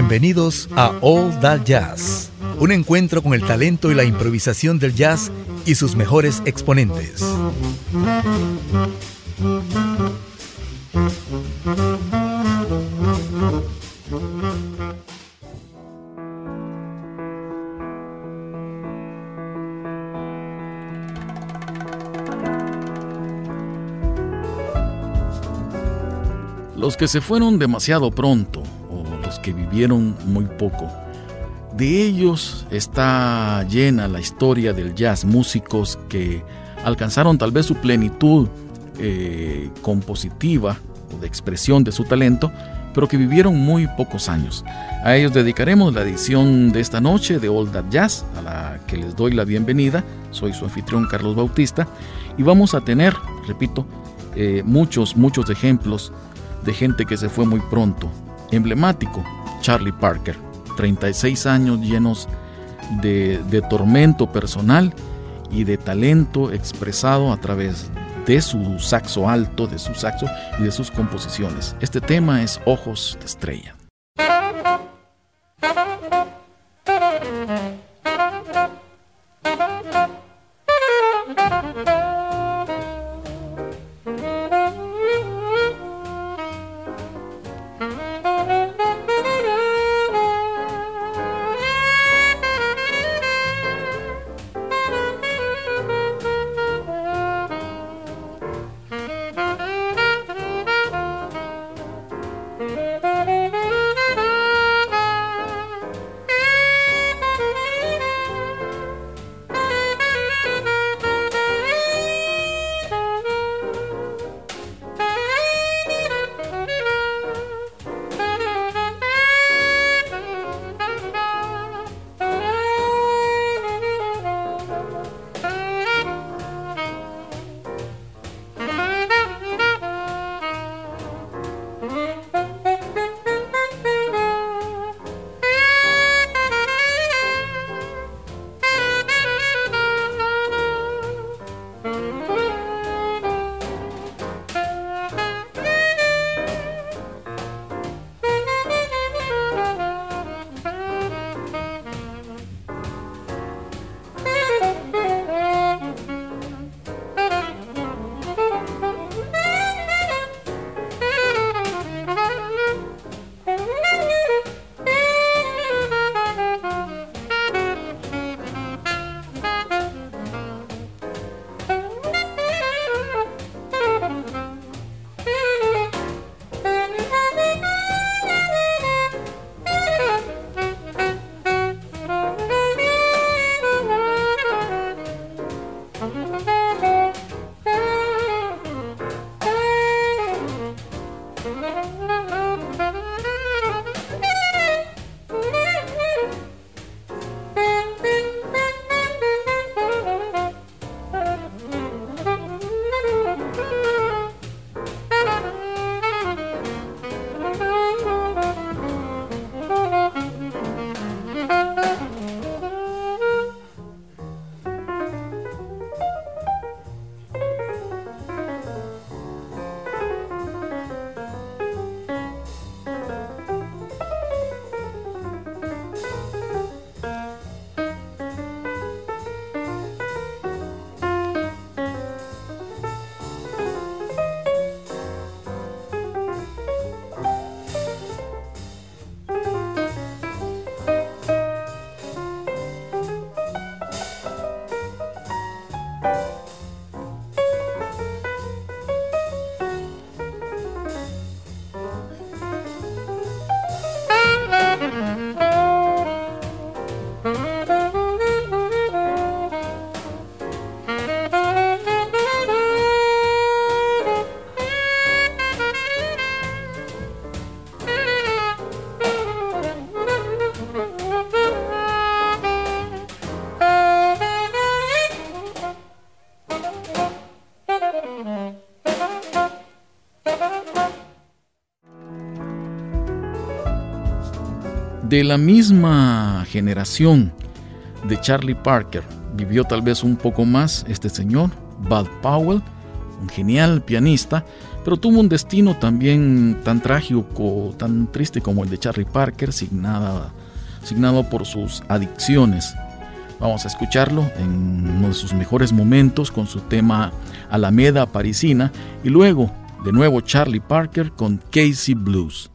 Bienvenidos a All That Jazz, un encuentro con el talento y la improvisación del jazz y sus mejores exponentes. Los que se fueron demasiado pronto vivieron muy poco. De ellos está llena la historia del jazz, músicos que alcanzaron tal vez su plenitud eh, compositiva o de expresión de su talento, pero que vivieron muy pocos años. A ellos dedicaremos la edición de esta noche de All That Jazz, a la que les doy la bienvenida. Soy su anfitrión Carlos Bautista y vamos a tener, repito, eh, muchos, muchos ejemplos de gente que se fue muy pronto, emblemático, Charlie Parker. 36 años llenos de, de, tormento personal y de talento expresado a través de su saxo alto, de su saxo y de sus composiciones. Este tema es Ojos de Estrella. De la misma generación de Charlie Parker, vivió tal vez un poco más este señor, Bud Powell, un genial pianista, pero tuvo un destino también tan trágico, tan triste como el de Charlie Parker, signado, signado por sus adicciones. Vamos a escucharlo en uno de sus mejores momentos con su tema Alameda Parisina y luego de nuevo Charlie Parker con Casey Blues.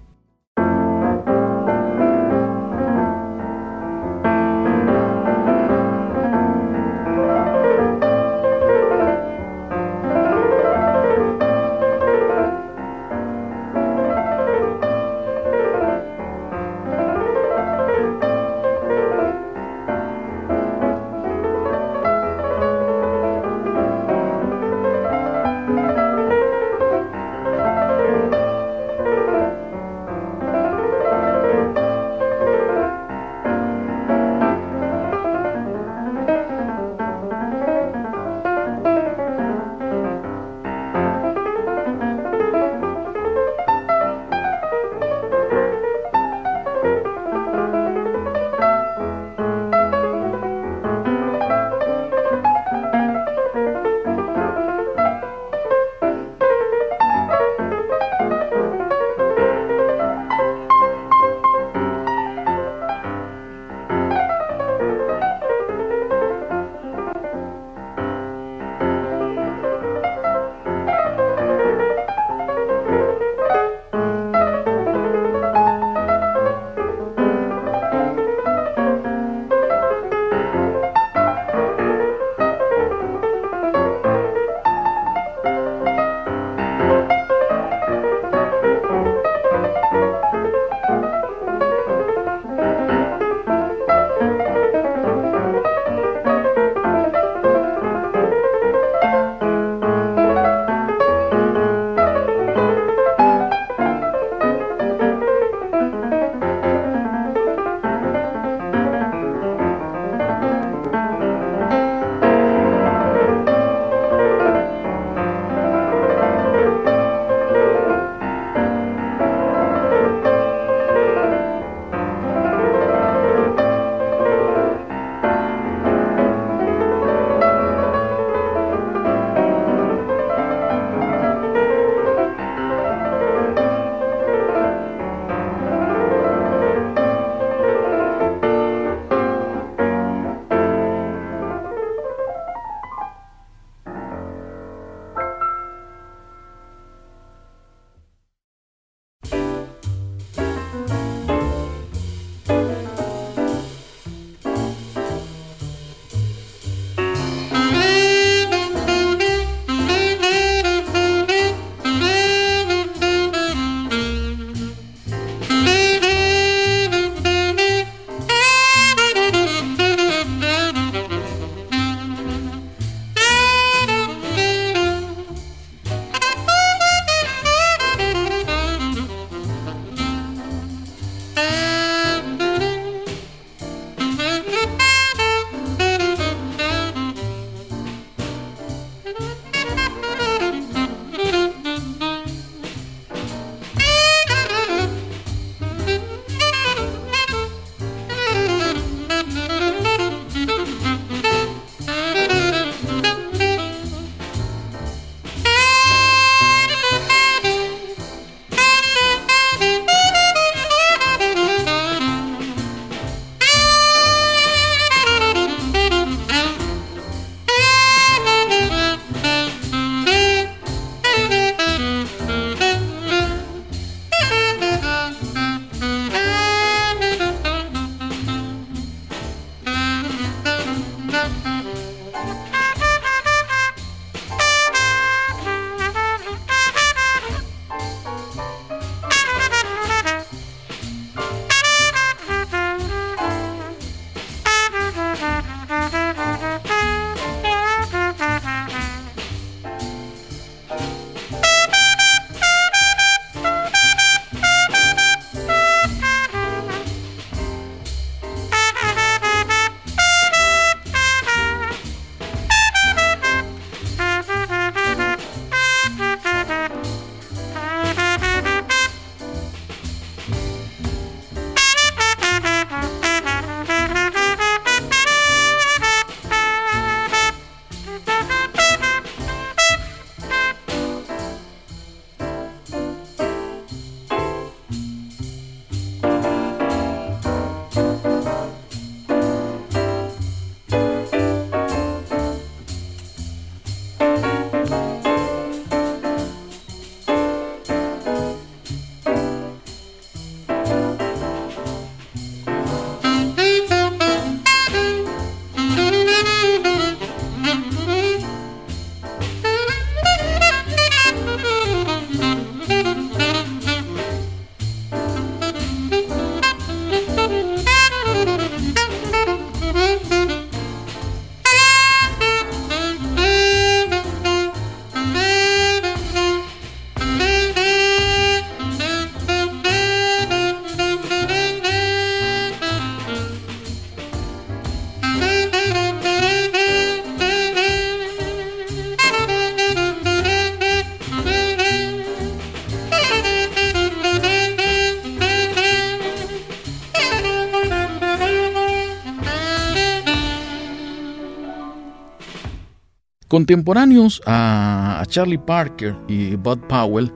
Contemporáneos a Charlie Parker y Bud Powell,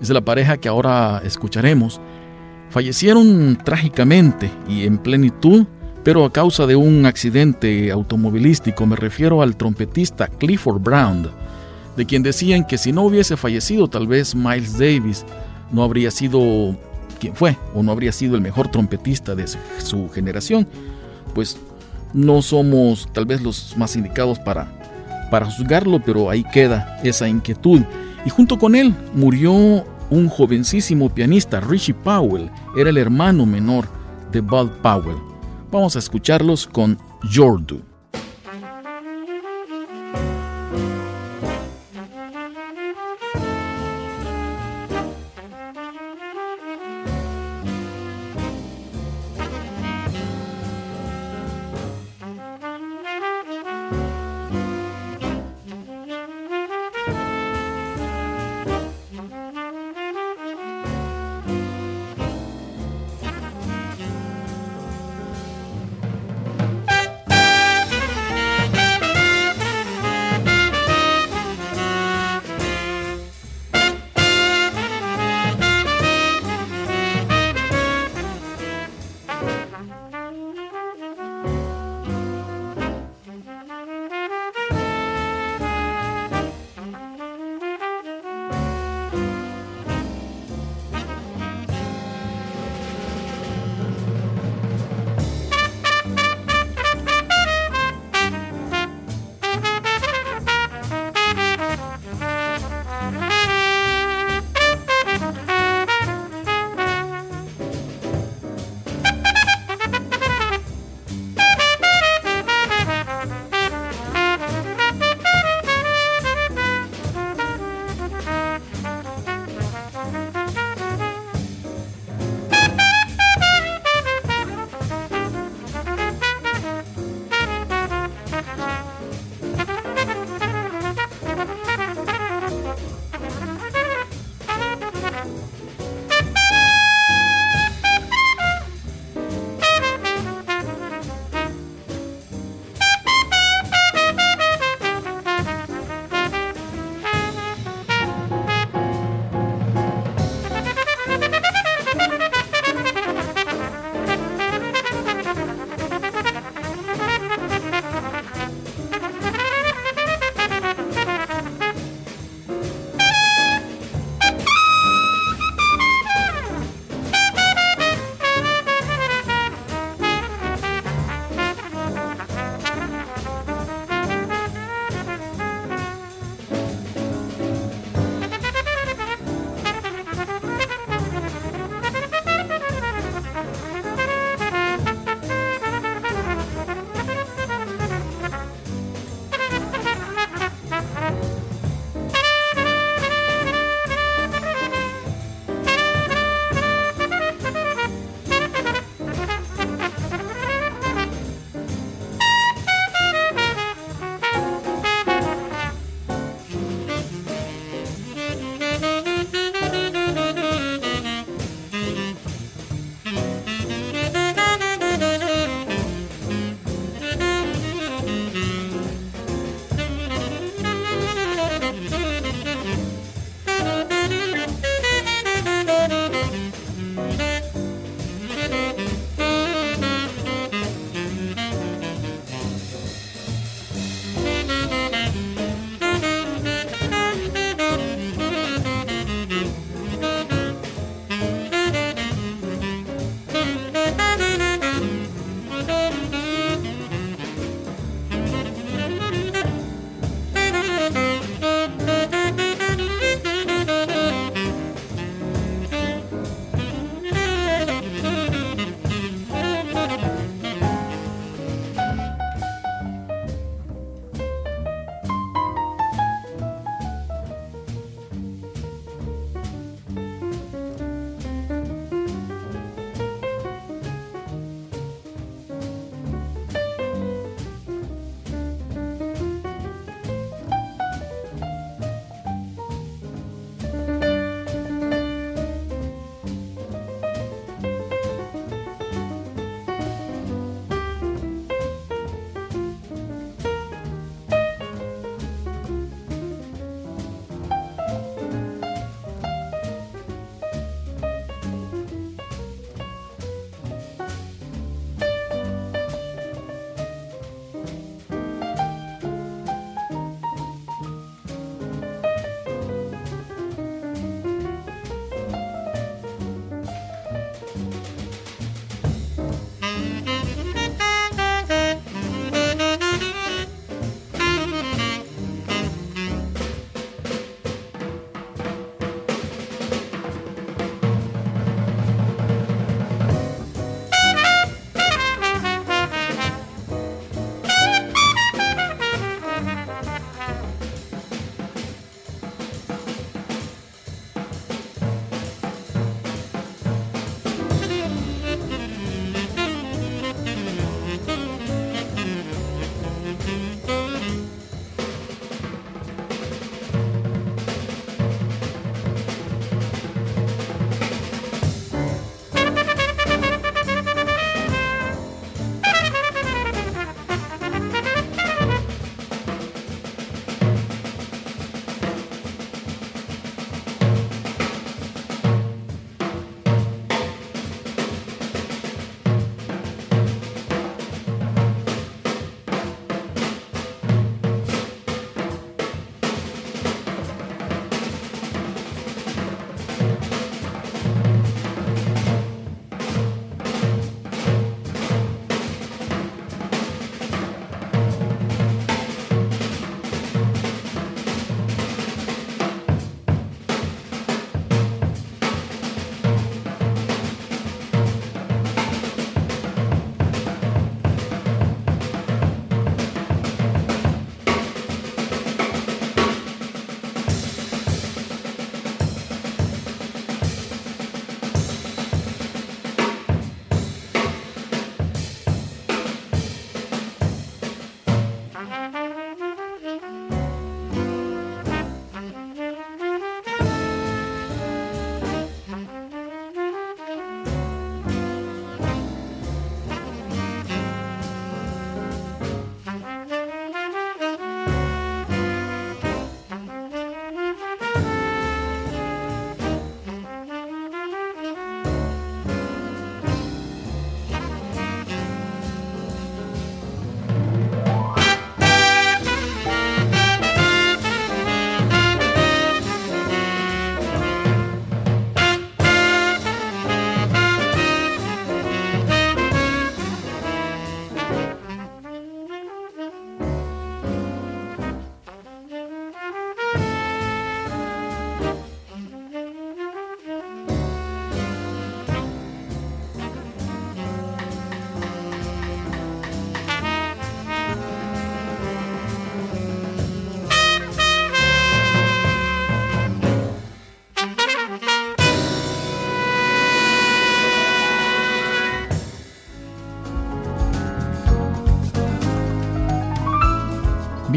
es la pareja que ahora escucharemos, fallecieron trágicamente y en plenitud, pero a causa de un accidente automovilístico. Me refiero al trompetista Clifford Brown, de quien decían que si no hubiese fallecido tal vez Miles Davis no habría sido quien fue o no habría sido el mejor trompetista de su generación, pues no somos tal vez los más indicados para, para juzgarlo, pero ahí queda esa inquietud. Y junto con él murió un jovencísimo pianista, Richie Powell, era el hermano menor de Bud Powell. Vamos a escucharlos con Jordu.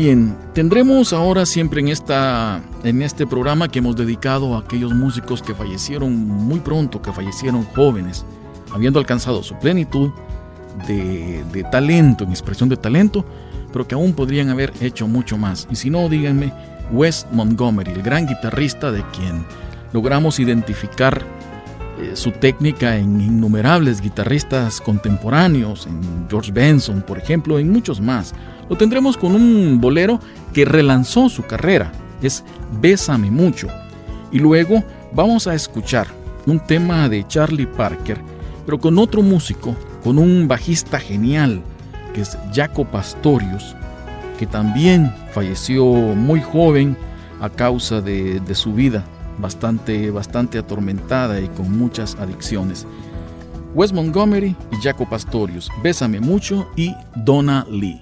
Bien, tendremos ahora siempre en, esta, en este programa que hemos dedicado a aquellos músicos que fallecieron muy pronto, que fallecieron jóvenes, habiendo alcanzado su plenitud de, talento, en expresión de talento, pero que aún podrían haber hecho mucho más. Y si no, díganme, Wes Montgomery, el gran guitarrista de quien logramos identificar eh, su técnica en innumerables guitarristas contemporáneos, en George Benson, por ejemplo, en muchos más. Lo tendremos con un bolero que relanzó su carrera, es Bésame mucho. Y luego vamos a escuchar un tema de Charlie Parker, pero con otro músico, con un bajista genial, que es Jaco Pastorius, que también falleció muy joven a causa de, su vida bastante, bastante atormentada y con muchas adicciones. Wes Montgomery y Jaco Pastorius, Bésame mucho y Donna Lee.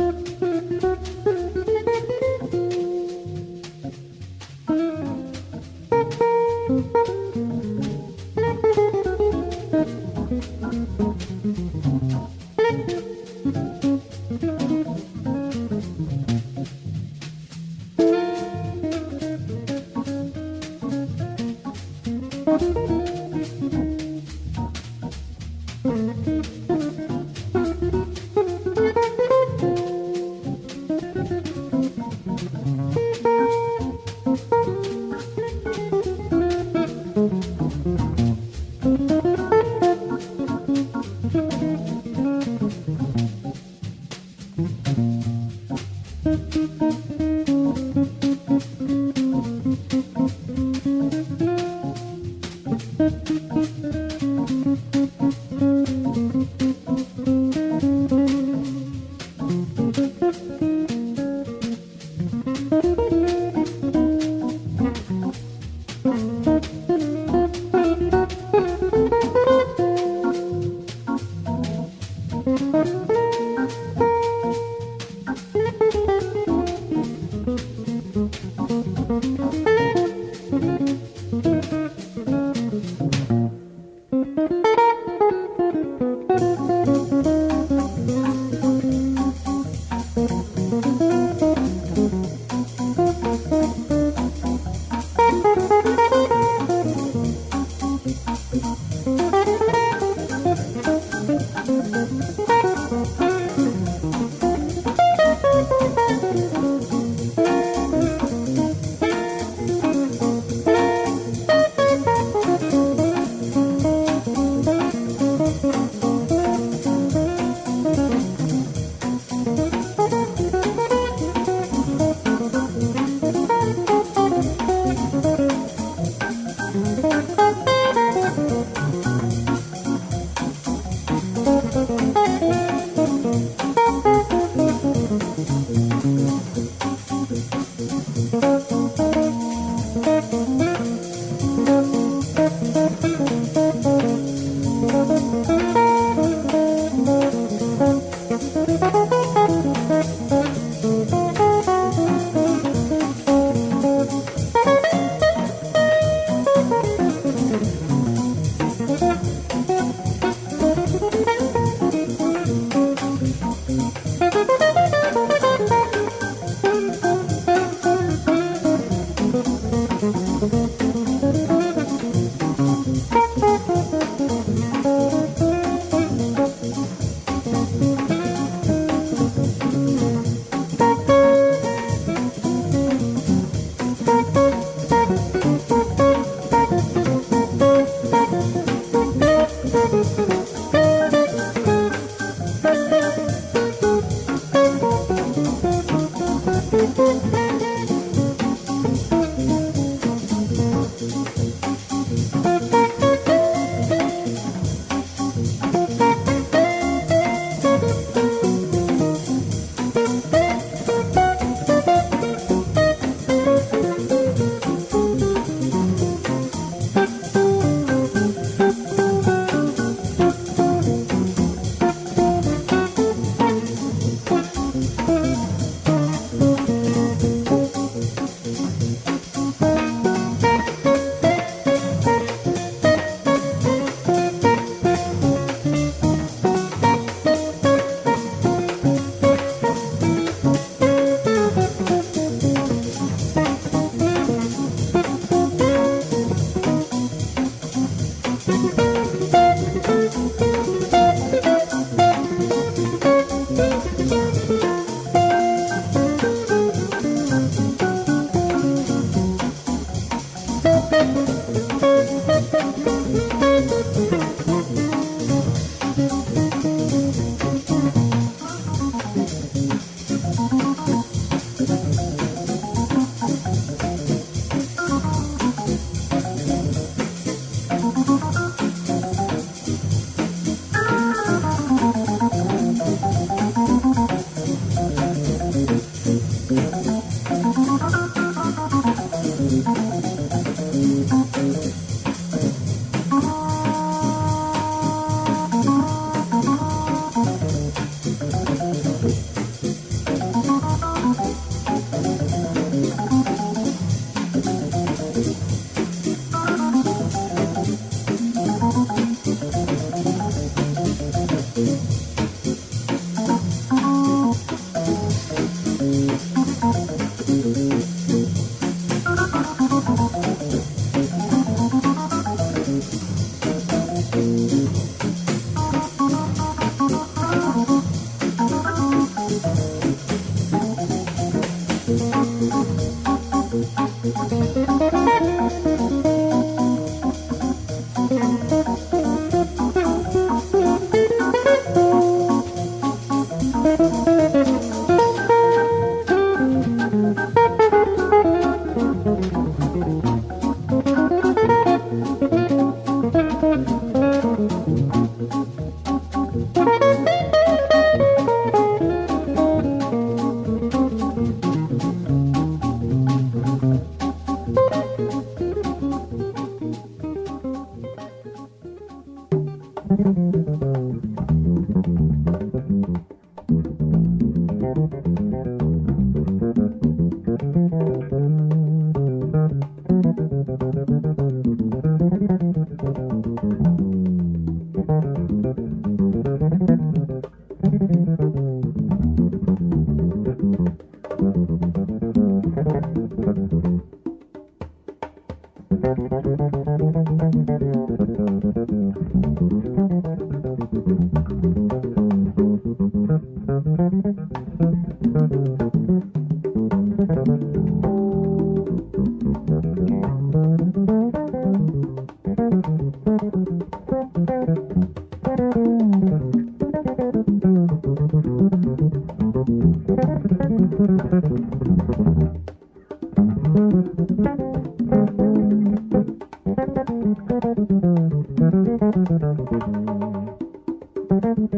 En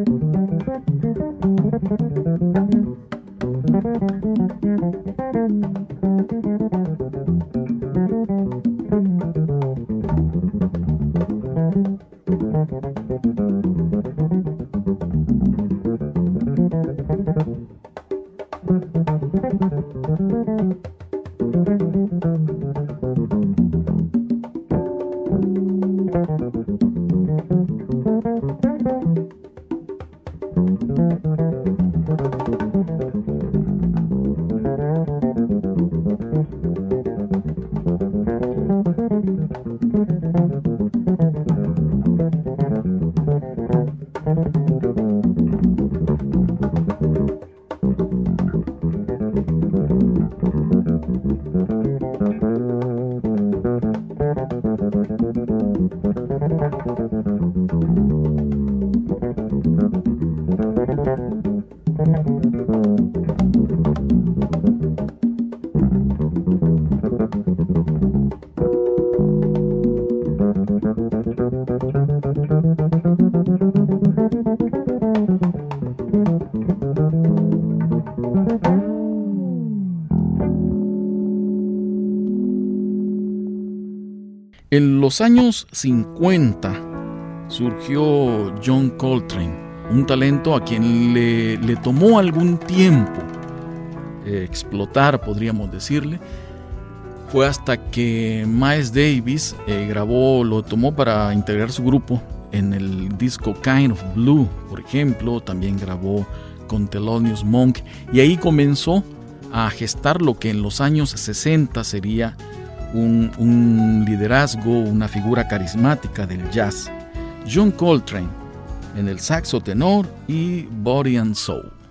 los años 50 surgió John Coltrane, un talento a quien le, tomó algún tiempo eh, explotar, podríamos decirle. Fue hasta que Miles Davis eh, grabó, lo tomó para integrar su grupo en el disco Kind of Blue, por ejemplo. También grabó con Thelonious Monk y ahí comenzó a gestar lo que en los años 60 sería un, liderazgo, una figura carismática del jazz. John Coltrane en el saxo tenor y Body and Soul.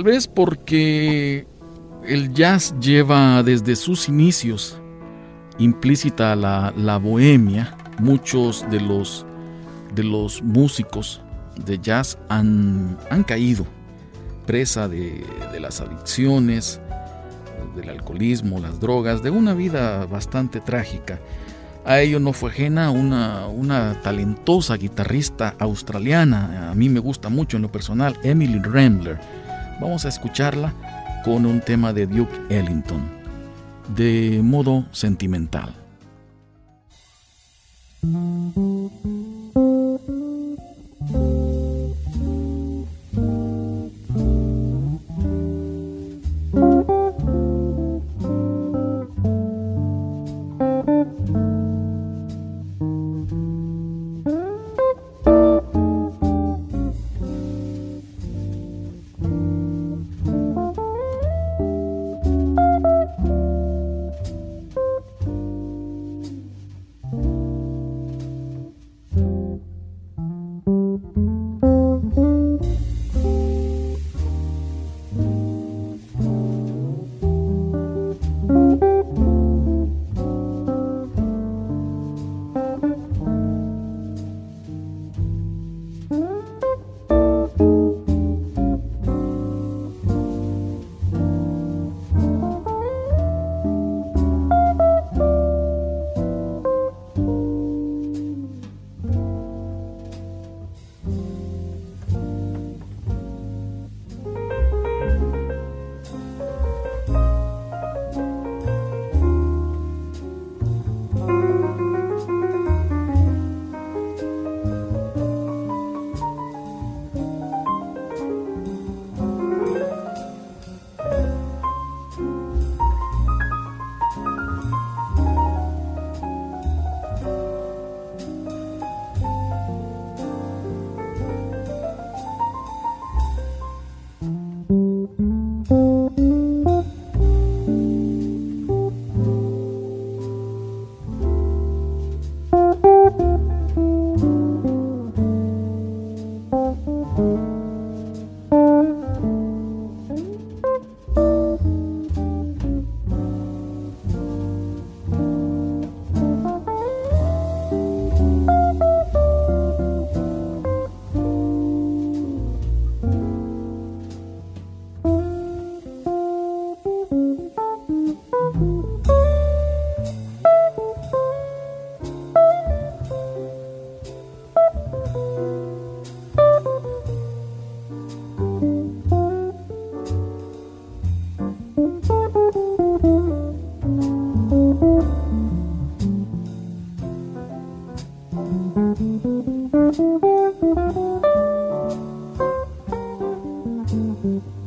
Tal vez porque el jazz lleva desde sus inicios implícita la, la bohemia. Muchos de los, de los músicos de jazz han, han caído presa de, de, las adicciones, del alcoholismo, las drogas, de una vida bastante trágica. A ello no fue ajena una, una talentosa guitarrista australiana, a mí me gusta mucho en lo personal, Emily Rambler Vamos a escucharla con un tema de Duke Ellington, de modo sentimental. Mm-hmm.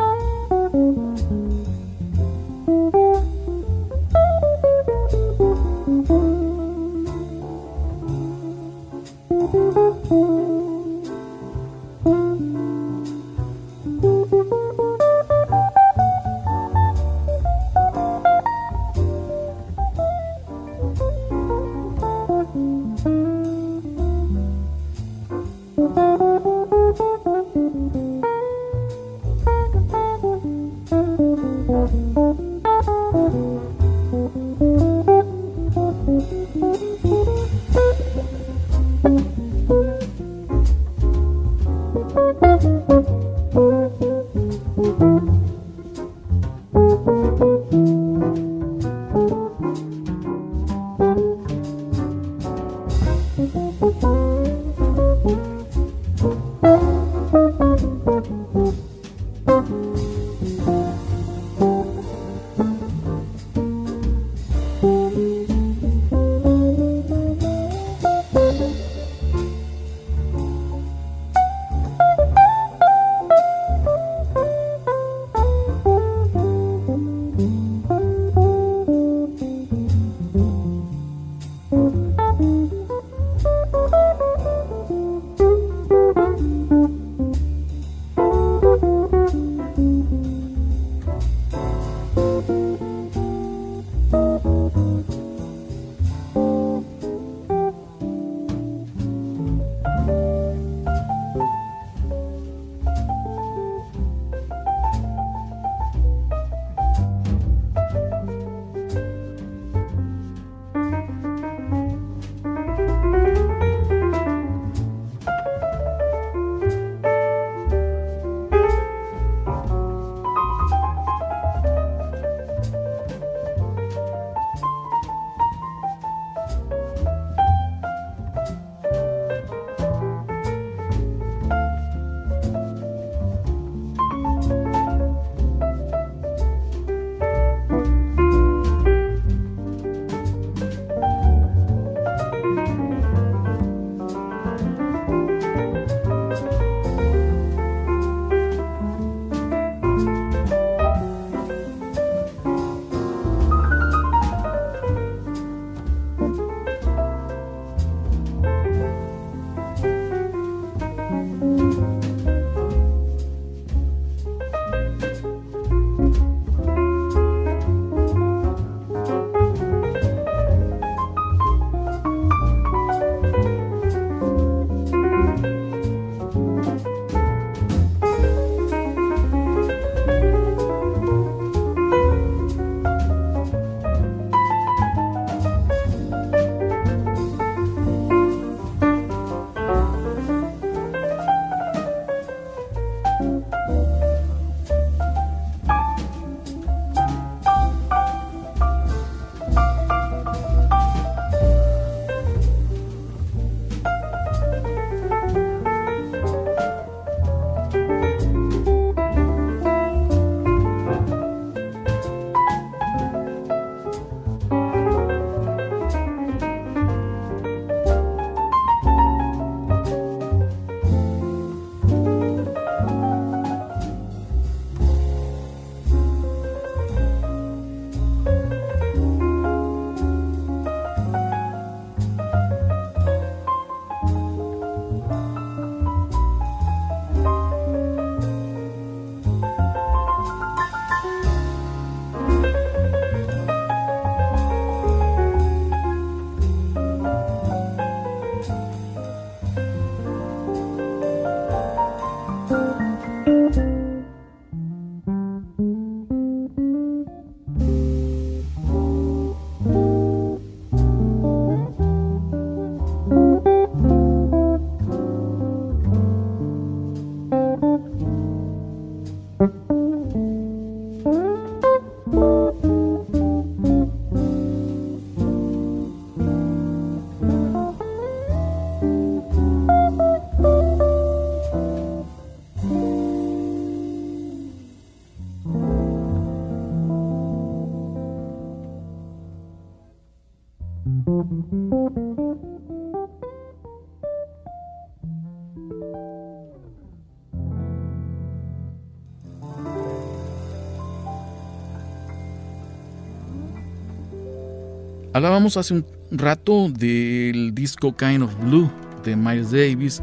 Hablábamos hace un rato del disco Kind of Blue de Miles Davis,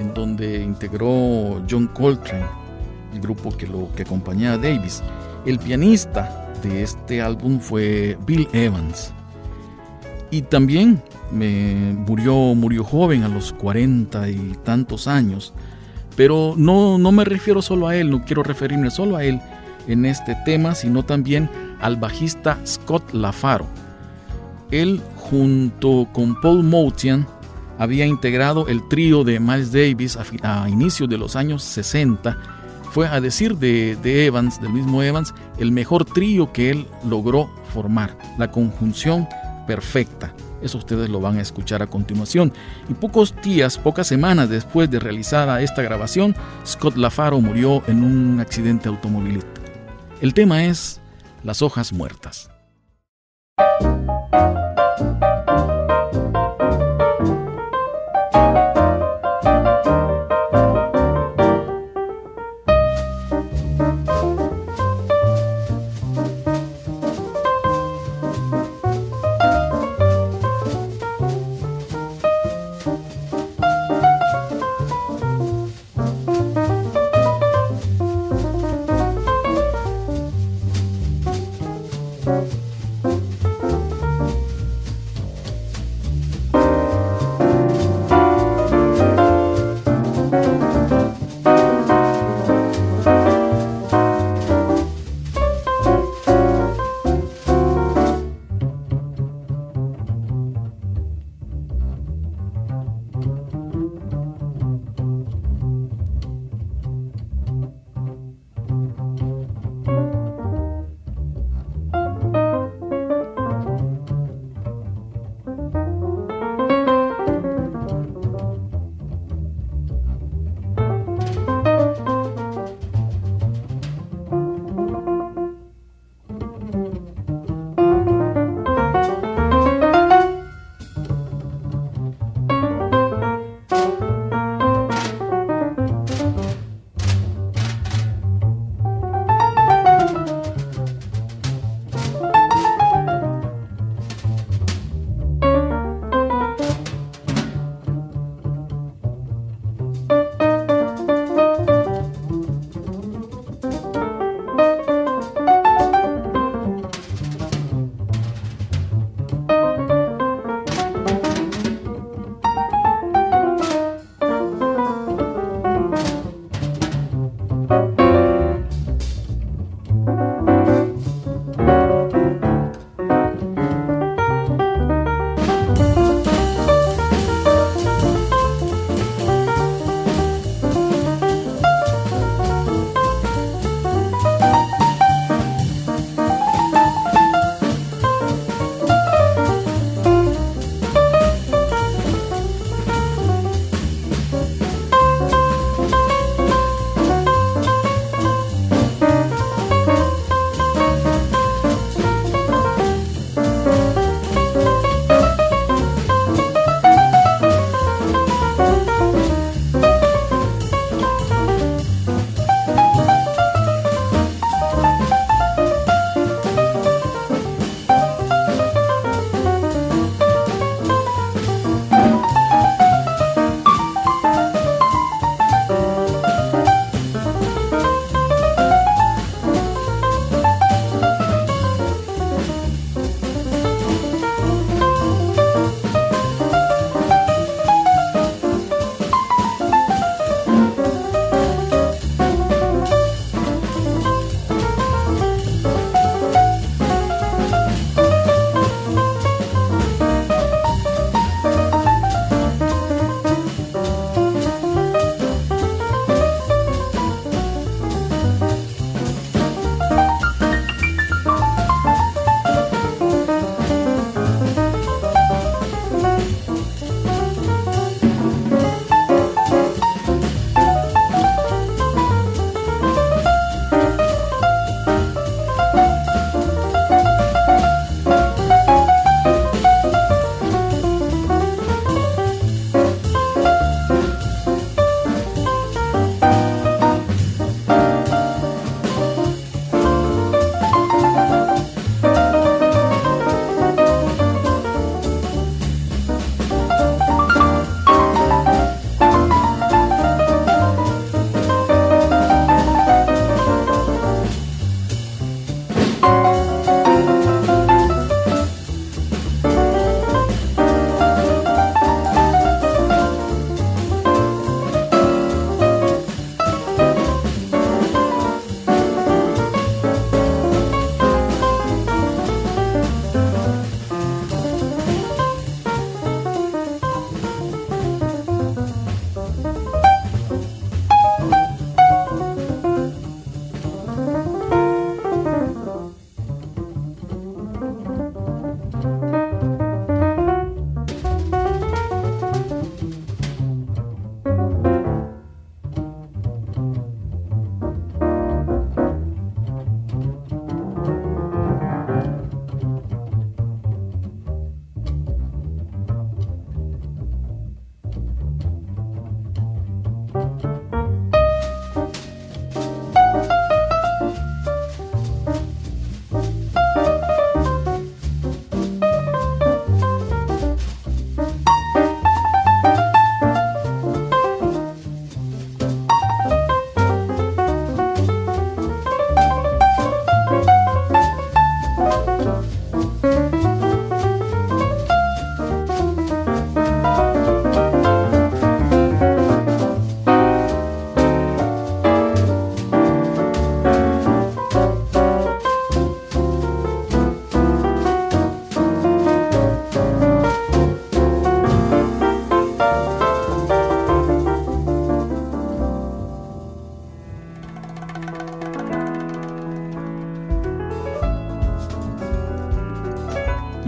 en donde integró John Coltrane, el grupo que lo que acompañaba a Davis. El pianista de este álbum fue Bill Evans. Y también me murió, murió joven a los cuarenta y tantos años. Pero no, no me refiero solo a él, no quiero referirme solo a él en este tema, sino también al bajista Scott LaFaro él junto con Paul Motian había integrado el trío de Miles Davis a, inicios de los años 60. Fue a decir de, de Evans, del mismo Evans, el mejor trío que él logró formar, la conjunción perfecta. Eso ustedes lo van a escuchar a continuación. Y pocos días, pocas semanas después de realizada esta grabación, Scott LaFaro murió en un accidente automovilístico. El tema es Las hojas muertas.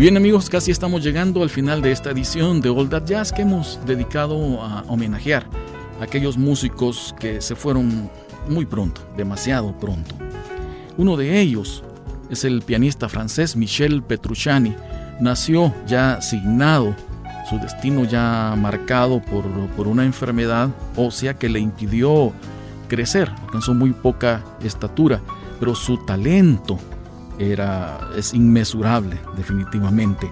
Bien amigos, casi estamos llegando al final de esta edición de All That Jazz que hemos dedicado a homenajear a aquellos músicos que se fueron muy pronto, demasiado pronto. Uno de ellos es el pianista francés Michel Petrucciani. Nació ya signado, su destino ya marcado por, por una enfermedad ósea que le impidió crecer. Alcanzó muy poca estatura, pero su talento era, es inmesurable, definitivamente.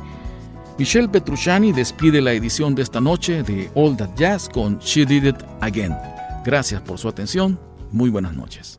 Michelle Petrucciani despide la edición de esta noche de All That Jazz con She Did It Again. Gracias por su atención. Muy buenas noches.